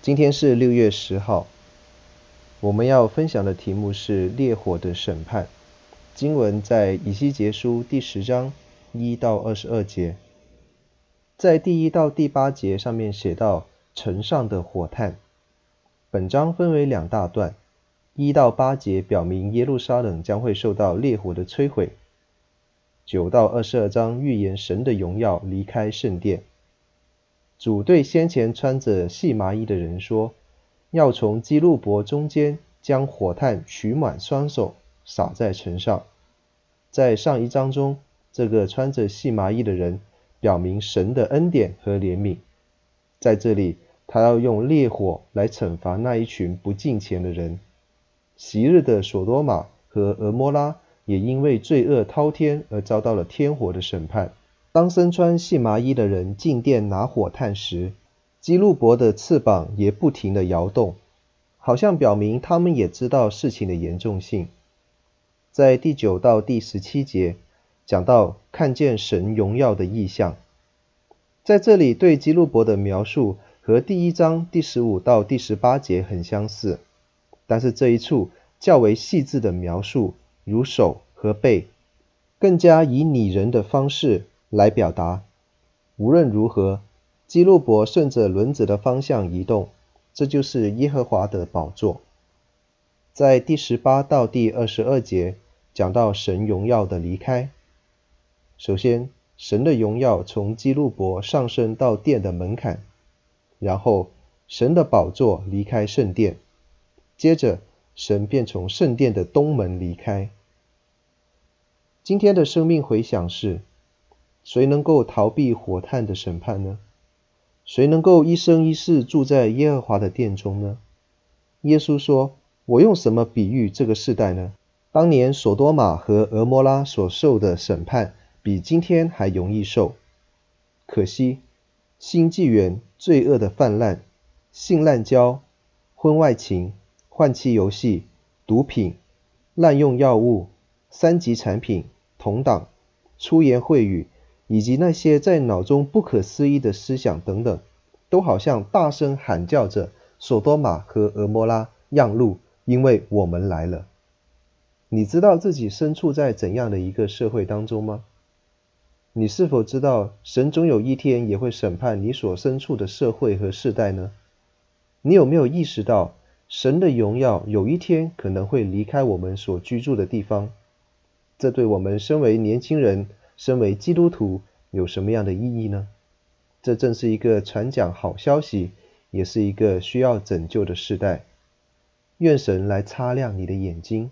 今天是六月十号，我们要分享的题目是烈火的审判。经文在以西结书第十章一到二十二节，在第一到第八节上面写到城上的火炭。本章分为两大段，一到八节表明耶路撒冷将会受到烈火的摧毁。九到二十二章预言神的荣耀离开圣殿。主对先前穿着细麻衣的人说：“要从基路伯中间将火炭取满双手，撒在城上。”在上一章中，这个穿着细麻衣的人表明神的恩典和怜悯。在这里，他要用烈火来惩罚那一群不敬虔的人。昔日的所多玛和蛾摩拉也因为罪恶滔天而遭到了天火的审判。当身穿细麻衣的人进殿拿火炭时，基路伯的翅膀也不停地摇动，好像表明他们也知道事情的严重性。在第九到第十七节讲到看见神荣耀的异象，在这里对基路伯的描述和第一章第十五到第十八节很相似，但是这一处较为细致的描述，如手和背，更加以拟人的方式。来表达，无论如何，基路伯顺着轮子的方向移动，这就是耶和华的宝座。在第十八到第二十二节讲到神荣耀的离开。首先，神的荣耀从基路伯上升到殿的门槛，然后神的宝座离开圣殿，接着神便从圣殿的东门离开。今天的生命回响是。谁能够逃避火炭的审判呢？谁能够一生一世住在耶和华的殿中呢？耶稣说：“我用什么比喻这个世代呢？当年所多玛和蛾摩拉所受的审判，比今天还容易受。可惜，新纪元罪恶的泛滥，性滥交、婚外情、换妻游戏、毒品、滥用药物、三级产品、同党、出言秽语。”以及那些在脑中不可思议的思想等等，都好像大声喊叫着：“所多玛和蛾摩拉，让路，因为我们来了。”你知道自己身处在怎样的一个社会当中吗？你是否知道神总有一天也会审判你所身处的社会和世代呢？你有没有意识到神的荣耀有一天可能会离开我们所居住的地方？这对我们身为年轻人，身为基督徒有什么样的意义呢？这正是一个传讲好消息，也是一个需要拯救的时代。愿神来擦亮你的眼睛，